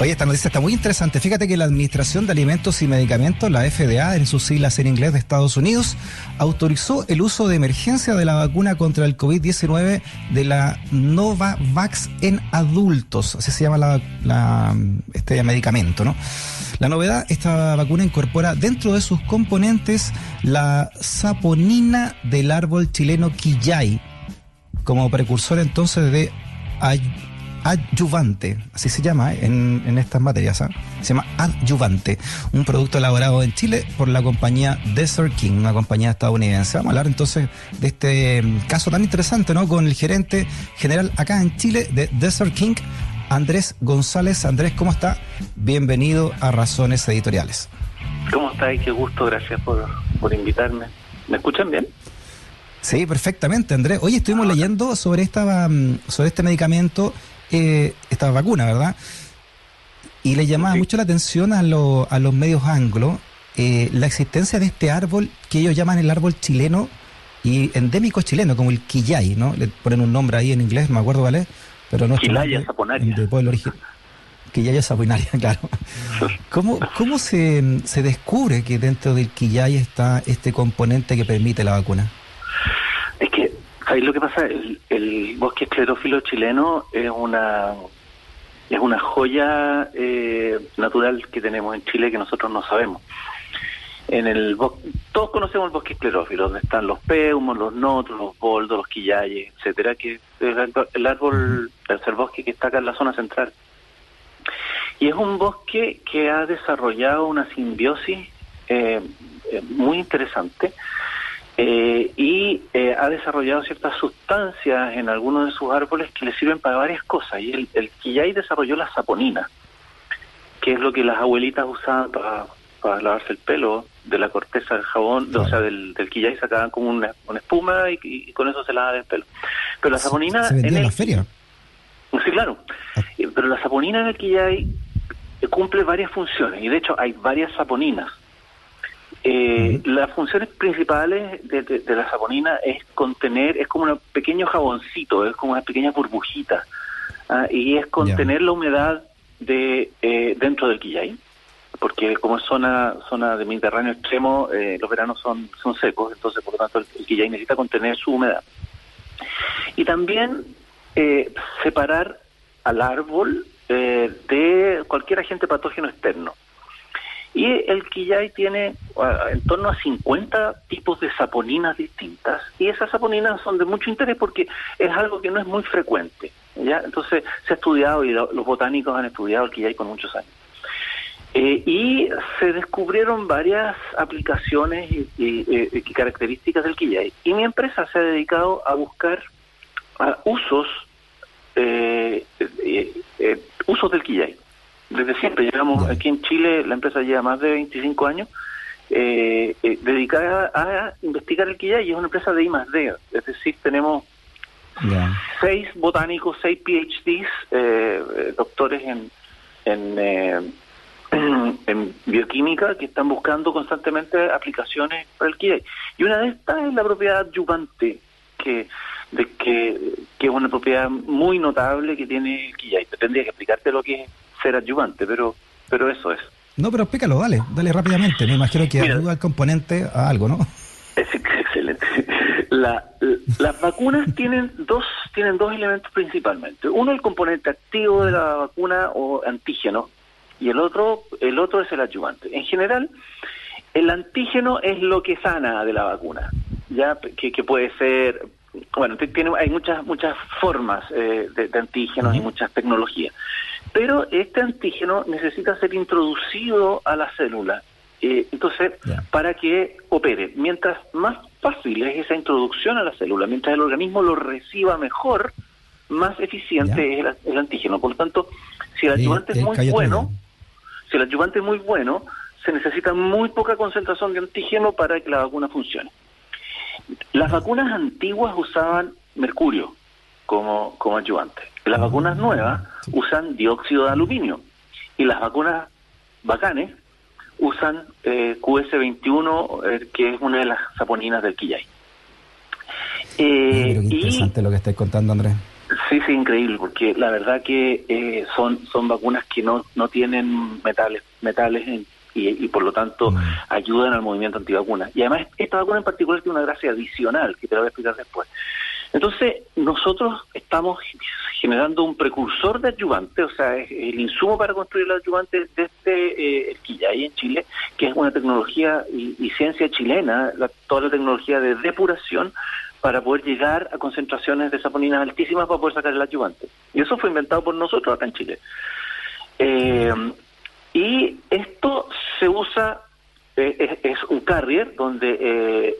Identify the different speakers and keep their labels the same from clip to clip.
Speaker 1: Oye, esta noticia está muy interesante. Fíjate que la Administración de Alimentos y Medicamentos, la FDA, en sus siglas en inglés de Estados Unidos, autorizó el uso de emergencia de la vacuna contra el COVID-19 de la Novavax en adultos. Así se llama la, este medicamento, ¿no? La novedad, esta vacuna incorpora dentro de sus componentes la saponina del árbol chileno quillay, como precursor entonces de adyuvante, así se llama ¿eh? en, estas materias, ¿ah? se llama adyuvante, un producto elaborado en Chile por la compañía Desert King, una compañía estadounidense. Vamos a hablar entonces de este mm, caso tan interesante, ¿no? Con el gerente general acá en Chile de Desert King, Andrés González. Andrés, ¿cómo está? Bienvenido a Razones Editoriales.
Speaker 2: ¿Cómo está? Qué gusto, gracias por, por invitarme. ¿Me escuchan bien?
Speaker 1: Sí, perfectamente, Andrés. Hoy estuvimos ah, leyendo sobre esta mm, sobre este medicamento eh, esta vacuna, ¿verdad? Y le llamaba mucho la atención a, a los medios anglos eh, la existencia de este árbol que ellos llaman el árbol chileno y endémico chileno, como el quillay, ¿no? Le ponen un nombre ahí en inglés, me acuerdo, ¿vale? Pero no
Speaker 2: Quillaya saponaria.
Speaker 1: De pueblo. Quillaya saponaria, claro. ¿Cómo, cómo se, se descubre que dentro del quillay está este componente que permite la vacuna?
Speaker 2: Ahí lo que pasa, el, el bosque esclerófilo chileno es una es una joya eh, natural que tenemos en Chile que nosotros no sabemos. En el todos conocemos el bosque esclerófilo, donde están los peumos, los notros, los boldos, los quillayes, etcétera, que es el, árbol, tercer bosque que está acá en la zona central. Y es un bosque que ha desarrollado una simbiosis eh, eh muy interesante eh, y eh, ha desarrollado ciertas sustancias en algunos de sus árboles que le sirven para varias cosas. Y el, el quillay desarrolló la saponina, que es lo que las abuelitas usaban para, para lavarse el pelo de la corteza del jabón, o sea, del, del quillay sacaban como una, espuma y, con eso se lavaban el pelo. Pero la saponina...
Speaker 1: en, la feria?
Speaker 2: Sí, claro. Ah. Eh, pero la saponina en el quillay cumple varias funciones, y de hecho hay varias saponinas. Eh, Las funciones principales de, la saponina es contener, es como un pequeño jaboncito, es como una pequeña burbujita, ¿ah? y es contener la humedad de eh, dentro del quillay, porque como es zona zona de Mediterráneo extremo, eh, los veranos son son secos, entonces por lo tanto el, quillay necesita contener su humedad. Y también eh, separar al árbol de cualquier agente patógeno externo. Y el quillay tiene en torno a 50 tipos de saponinas distintas y esas saponinas son de mucho interés porque es algo que no es muy frecuente. ¿ya? Entonces se ha estudiado y los botánicos han estudiado el quillay con muchos años. Eh, y se descubrieron varias aplicaciones y, características del quillay. Y mi empresa se ha dedicado a buscar usos, eh, eh, usos del quillay desde siempre. Llevamos aquí en Chile, la empresa lleva más de 25 años eh, eh, dedicada a investigar el quillay y es una empresa de I más D. Es decir, tenemos seis botánicos, seis PhDs, eh, doctores en, en, en bioquímica que están buscando constantemente aplicaciones para el quillay. Y una de estas es la propiedad adyuvante, que de que, que es una propiedad muy notable que tiene el quillay. Tendría que explicarte lo que es ser adyuvante, pero, pero eso es.
Speaker 1: No, pero explícalo, dale, dale rápidamente. Me imagino que ayuda al componente a algo, ¿no?
Speaker 2: Es excelente. La, las vacunas tienen dos tienen dos elementos principalmente. Uno el componente activo de la vacuna o antígeno y el otro el otro es el adyuvante. En general, el antígeno es lo que sana de la vacuna, ya que, que puede ser bueno, tiene, hay muchas muchas formas eh, de, antígenos y muchas tecnologías. Pero este antígeno necesita ser introducido a la célula. Eh, entonces, para que opere, mientras más fácil es esa introducción a la célula, mientras el organismo lo reciba mejor, más eficiente es el, antígeno. Por lo tanto, si el ayudante es muy bueno, si el ayudante es muy bueno, se necesita muy poca concentración de antígeno para que la vacuna funcione. Las vacunas antiguas usaban mercurio como, como ayudante. Las vacunas nuevas usan dióxido de aluminio y las vacunas bacanes usan eh, QS21, eh, que es una de las saponinas del quillay.
Speaker 1: Eh, interesante lo que estáis contando, Andrés.
Speaker 2: Sí, sí, increíble, porque la verdad que eh, son son vacunas que no no tienen metales metales y, y, por lo tanto mm. ayudan al movimiento antivacuna. Y además esta vacuna en particular tiene una gracia adicional que te la voy a explicar después. Entonces nosotros estamos generando un precursor de adyuvante, o sea, es el insumo para construir el adyuvante desde eh, el Quillay en Chile, que es una tecnología y, ciencia chilena, toda la tecnología de depuración para poder llegar a concentraciones de saponinas altísimas para poder sacar el adyuvante. Y eso fue inventado por nosotros acá en Chile. Eh, y esto se usa, eh, es, un carrier donde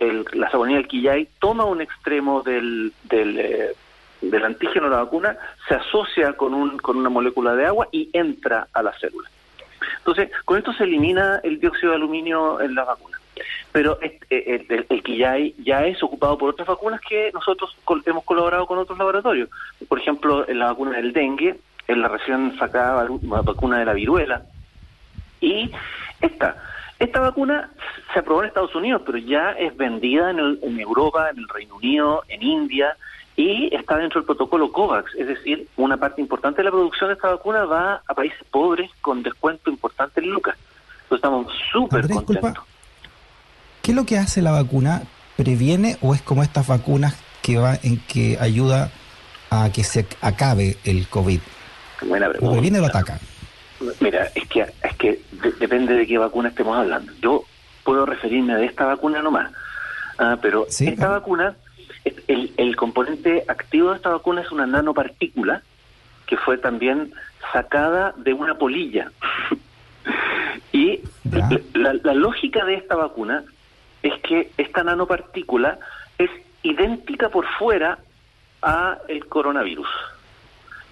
Speaker 2: eh, la saponina del quillay toma un extremo del, del, del antígeno de la vacuna, se asocia con, un, con una molécula de agua y entra a la célula. Entonces, con esto se elimina el dióxido de aluminio en la vacuna pero eh, el, el, quillay ya es ocupado por otras vacunas que nosotros hemos colaborado con otros laboratorios. Por ejemplo, en la vacuna del dengue, en la recién sacada vacuna de la viruela. Y esta, esta vacuna se aprobó en Estados Unidos, pero ya es vendida en, en Europa, en el Reino Unido, en India, y está dentro del protocolo COVAX, es decir, una parte importante de la producción de esta vacuna va a países pobres con descuento importante en lucas. Entonces estamos súper contentos.
Speaker 1: ¿Qué es lo que hace la vacuna? ¿Previene o es como estas vacunas que va en que ayuda a que se acabe el COVID?
Speaker 2: Buena pregunta.
Speaker 1: ¿O previene o lo ataca?
Speaker 2: Mira, es que es que depende de qué vacuna estemos hablando. Yo puedo referirme a esta vacuna nomás, ah, pero esta vacuna, el, el componente activo de esta vacuna es una nanopartícula que fue también sacada de una polilla. y la, lógica de esta vacuna es que esta nanopartícula es idéntica por fuera a el coronavirus.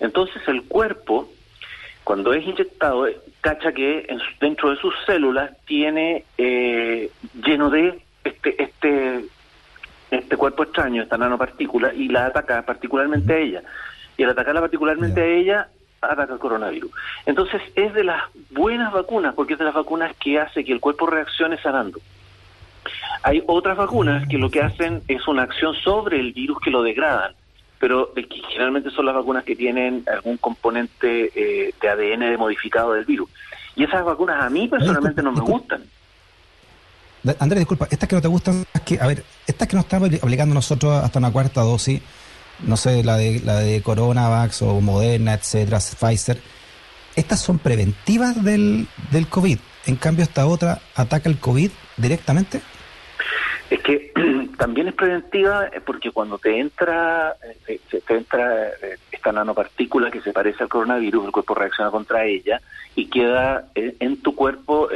Speaker 2: Entonces el cuerpo, cuando es inyectado, cacha que dentro de sus células tiene eh, lleno de este, este, este cuerpo extraño, esta nanopartícula, y la ataca particularmente a ella. Y al atacarla particularmente a ella, ataca el coronavirus. Entonces es de las buenas vacunas, porque es de las vacunas que hace que el cuerpo reaccione sanando. Hay otras vacunas que lo que hacen es una acción sobre el virus que lo degradan, pero generalmente son las vacunas que tienen algún componente eh, de ADN modificado del virus. Y esas vacunas a mí personalmente no me gustan.
Speaker 1: Andrés, disculpa, estas que no te gustan, que, a ver, estas que nos estamos aplicando nosotros hasta una cuarta dosis, no sé, la de la de Coronavax o Moderna, etcétera, Pfizer, estas son preventivas del, del COVID. En cambio, esta otra ataca el COVID directamente.
Speaker 2: Es que también es preventiva eh, porque cuando te entra, eh, te, entra eh, esta nanopartícula que se parece al coronavirus, el cuerpo reacciona contra ella y queda en tu cuerpo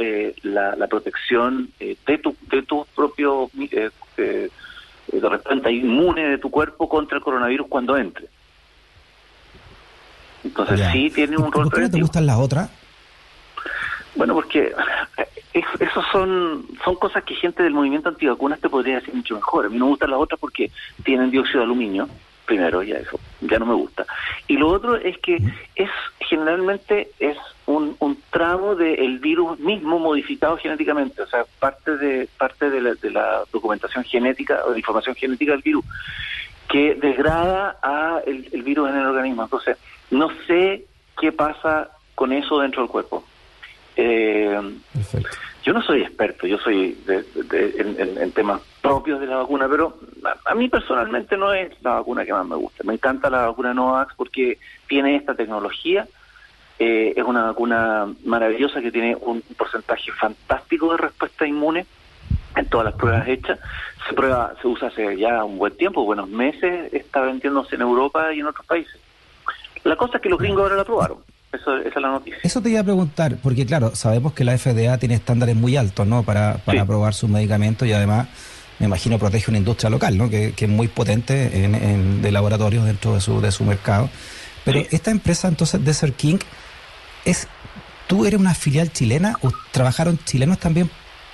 Speaker 2: la, protección de tu de tu propio de repente inmune de tu cuerpo contra el coronavirus cuando entre. Entonces sí tiene un rol.
Speaker 1: ¿Por qué no te gustan las otras?
Speaker 2: Bueno, porque eso son son cosas que gente del movimiento antivacunas te podría decir mucho mejor. A mí no me gustan las otras porque tienen dióxido de aluminio, primero, ya eso, ya no me gusta. Y lo otro es que es generalmente es un, un tramo del virus mismo modificado genéticamente, o sea, parte de parte de la, de la documentación genética o de información genética del virus que degrada a el virus en el organismo. Entonces, no sé qué pasa con eso dentro del cuerpo. Eh, yo no soy experto, yo soy en, temas propios de la vacuna, pero a, mí personalmente no es la vacuna que más me gusta. Me encanta la vacuna Novavax porque tiene esta tecnología, eh, es una vacuna maravillosa que tiene un porcentaje fantástico de respuesta inmune en todas las pruebas hechas. Se prueba, se usa hace ya un buen tiempo, buenos meses, está vendiéndose en Europa y en otros países. La cosa es que los gringos ahora la aprobaron. Eso, esa es la noticia.
Speaker 1: Eso te iba a preguntar, porque claro, sabemos que la FDA tiene estándares muy altos, ¿no? Para, para aprobar sus medicamentos y además, me imagino, protege una industria local, ¿no? Que, que es muy potente en, de laboratorios dentro de su, de su mercado. Pero esta empresa, entonces, Desert King, es, ¿tú eres una filial chilena o trabajaron chilenos también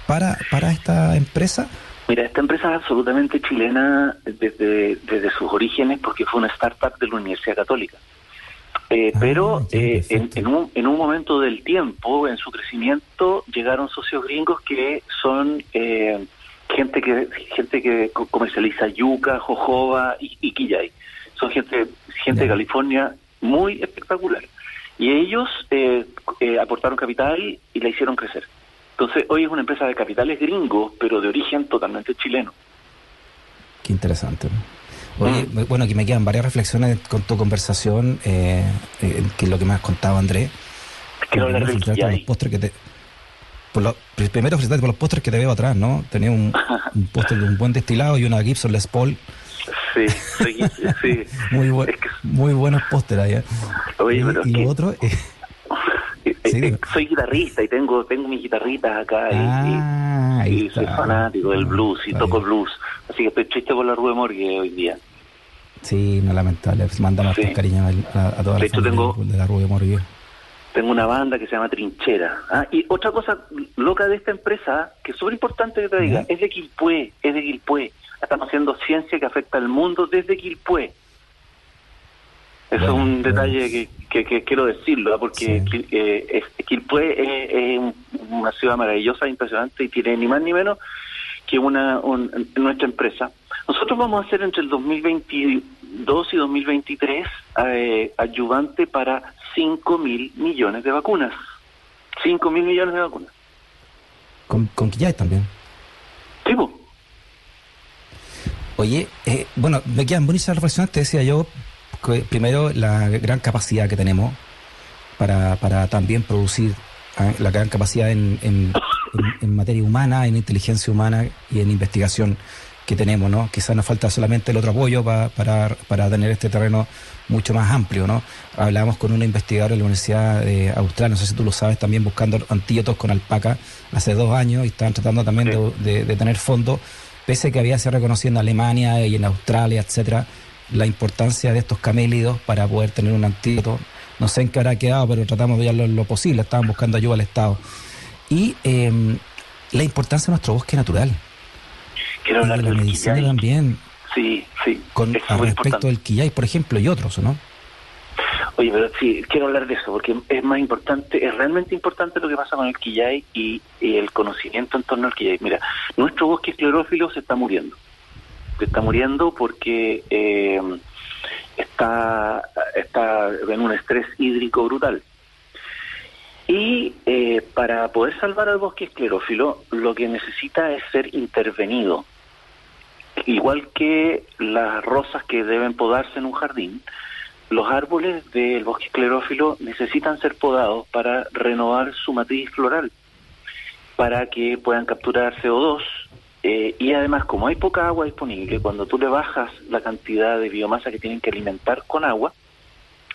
Speaker 1: para, para esta empresa?
Speaker 2: Mira, esta empresa es absolutamente chilena desde, desde sus orígenes porque fue una startup de la Universidad Católica. Eh, ah, pero eh, en, un, en un momento del tiempo, en su crecimiento, llegaron socios gringos que son eh, gente que gente que comercializa yuca, jojoba y, y quillay. son gente, gente de California muy espectacular. Y ellos eh, eh, aportaron capital y la hicieron crecer. Entonces, hoy es una empresa de capitales gringos, pero de origen totalmente chileno.
Speaker 1: Qué interesante. Oye, mm. bueno, aquí me quedan varias reflexiones con tu conversación, eh, eh, que es lo que me has contado, Andrés.
Speaker 2: Quiero hablar
Speaker 1: del los postres que te, por lo, primero felicitarte por los postres que te veo atrás, ¿no? Tenía un, un postre de un buen destilado y una Gibson Les Paul.
Speaker 2: Sí, sí.
Speaker 1: muy, muy buenos pósteres allá.
Speaker 2: Oye,
Speaker 1: y, lo otro... Eh,
Speaker 2: eh, soy guitarrista y tengo tengo mis guitarritas acá y, ah, soy fanático del blues y toco blues. Así que estoy triste por la Rue Morgue hoy día.
Speaker 1: Sí, no lamentable. Manda más cariño a, a toda la
Speaker 2: gente
Speaker 1: de la Rue Morgue.
Speaker 2: Tengo una banda que se llama Trinchera. Ah, y otra cosa loca de esta empresa, que es súper importante que te diga, es de Quilpué, es de Quilpué. Estamos haciendo ciencia que afecta al mundo desde Quilpué. Eso es un detalle que, que, quiero decirlo, ¿ah? porque eh, Quilpué es, una ciudad maravillosa, impresionante y tiene ni más ni menos que una nuestra empresa. Nosotros vamos a ser entre el 2022 y 2023 eh, ayudante para 5 mil millones de vacunas. 5 mil millones de vacunas.
Speaker 1: ¿Con, con también?
Speaker 2: Sí,
Speaker 1: Oye, eh, bueno, me quedan buenas reflexiones, te decía yo, primero la gran capacidad que tenemos para, para también producir ¿eh? la gran capacidad en, en, en, materia humana, en inteligencia humana y en investigación que tenemos, ¿no? Quizás nos falta solamente el otro apoyo para, para tener este terreno mucho más amplio, ¿no? Hablábamos con una investigadora de la Universidad de Australia, no sé si tú lo sabes, también buscando antídotos con alpaca hace dos años y estaban tratando también de, de, tener fondos, pese a que había se reconocido en Alemania y en Australia, etcétera, la importancia de estos camélidos para poder tener un antídoto. No sé en qué habrá quedado, pero tratamos de lo, lo posible, estaban buscando ayuda al Estado. Y em, la importancia de nuestro bosque natural.
Speaker 2: Quiero hablar
Speaker 1: de la medicina también.
Speaker 2: Sí, sí.
Speaker 1: Con, respecto del quillay, por ejemplo, y otros, ¿no?
Speaker 2: Oye, pero sí, quiero hablar de eso, porque es más importante, es realmente importante lo que pasa con el quillay y, el conocimiento en torno al quillay. Mira, nuestro bosque esclerófilo se está muriendo. Se está muriendo porque eh, está, está en un estrés hídrico brutal. Y eh, para poder salvar al bosque esclerófilo, lo que necesita es ser intervenido igual que las rosas que deben podarse en un jardín, los árboles del bosque esclerófilo necesitan ser podados para renovar su matriz floral, para que puedan capturar CO2. Eh, y además, como hay poca agua disponible, cuando tú le bajas la cantidad de biomasa que tienen que alimentar con agua,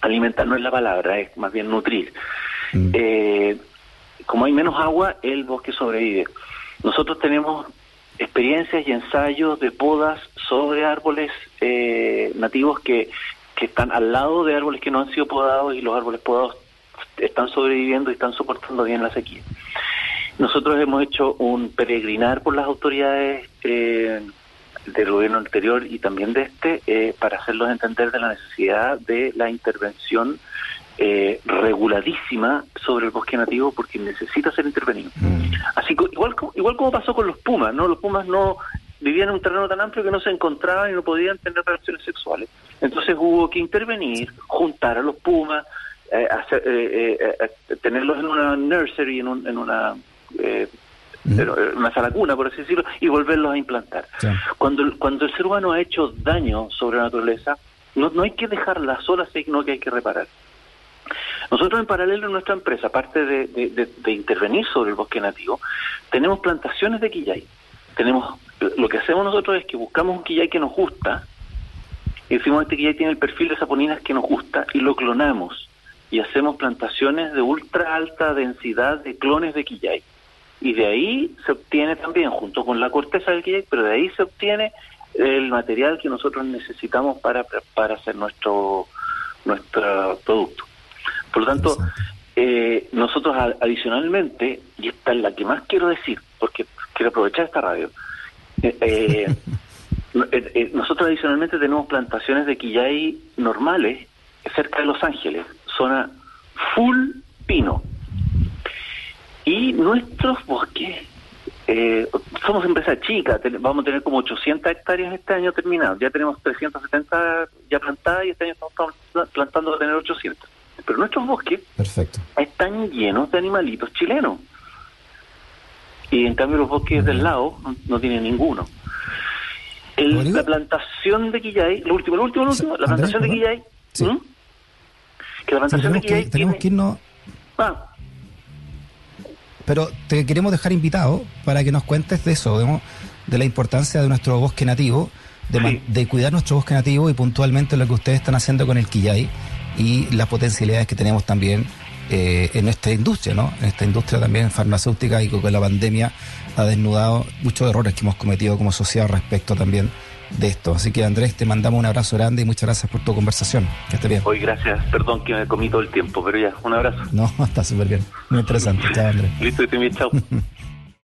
Speaker 2: alimentar no es la palabra, es más bien nutrir. Mm. Eh, como hay menos agua, el bosque sobrevive. Nosotros tenemos experiencias y ensayos de podas sobre árboles eh, nativos que, que están al lado de árboles que no han sido podados y los árboles podados están sobreviviendo y están soportando bien la sequía. Nosotros hemos hecho un peregrinar por las autoridades eh, del gobierno anterior y también de este eh, para hacerlos entender de la necesidad de la intervención eh, reguladísima sobre el bosque nativo porque necesita ser intervenido. Mm. Así que igual, igual como pasó con los pumas, ¿no? Los pumas no vivían en un terreno tan amplio que no se encontraban y no podían tener relaciones sexuales. Entonces hubo que intervenir, juntar a los pumas, eh, hacer, eh, eh, tenerlos en una nursery, en, un, en una mm. una sala cuna, por así decirlo, y volverlos a implantar. Cuando, cuando el ser humano ha hecho daño sobre la naturaleza, no, no hay que dejarla sola, sino que hay que reparar. Nosotros en paralelo en nuestra empresa, aparte de, intervenir sobre el bosque nativo, tenemos plantaciones de quillay. Tenemos, lo que hacemos nosotros es que buscamos un quillay que nos gusta, y decimos este quillay tiene el perfil de saponinas que nos gusta, y lo clonamos. Y hacemos plantaciones de ultra alta densidad de clones de quillay. Y de ahí se obtiene también, junto con la corteza del quillay, pero de ahí se obtiene el material que nosotros necesitamos para, para hacer nuestro, nuestro producto. Por lo tanto, eh, nosotros adicionalmente, y esta es la que más quiero decir, porque quiero aprovechar esta radio, eh, eh, nosotros adicionalmente tenemos plantaciones de quillay normales cerca de Los Ángeles, zona full pino. Y nuestros bosques somos empresa chica, vamos a tener como 800 hectáreas este año terminado. Ya tenemos 370 ya plantadas y este año estamos plantando a tener 800. Pero nuestros bosques
Speaker 1: Perfecto.
Speaker 2: están llenos de animalitos chilenos. Y en cambio los bosques del lado no, tienen ninguno. la plantación de Quillay, lo último, lo último, lo último, la plantación de Quillay.
Speaker 1: Que la plantación de Quillay. tenemos que irnos. Ah, pero te queremos dejar invitado para que nos cuentes de eso, de, la importancia de nuestro bosque nativo, de, cuidar nuestro bosque nativo y puntualmente lo que ustedes están haciendo con el Quillay y las potencialidades que tenemos también eh, en nuestra industria, ¿no? En esta industria también farmacéutica y con la pandemia ha desnudado muchos errores que hemos cometido como sociedad respecto también de esto. Así que Andrés, te mandamos un abrazo grande y muchas gracias por tu conversación. Que esté bien.
Speaker 2: Hoy gracias, perdón que me comí todo el tiempo, pero ya, un abrazo.
Speaker 1: No, está súper bien, muy interesante. Chao Andrés.
Speaker 2: Listo, y te chao.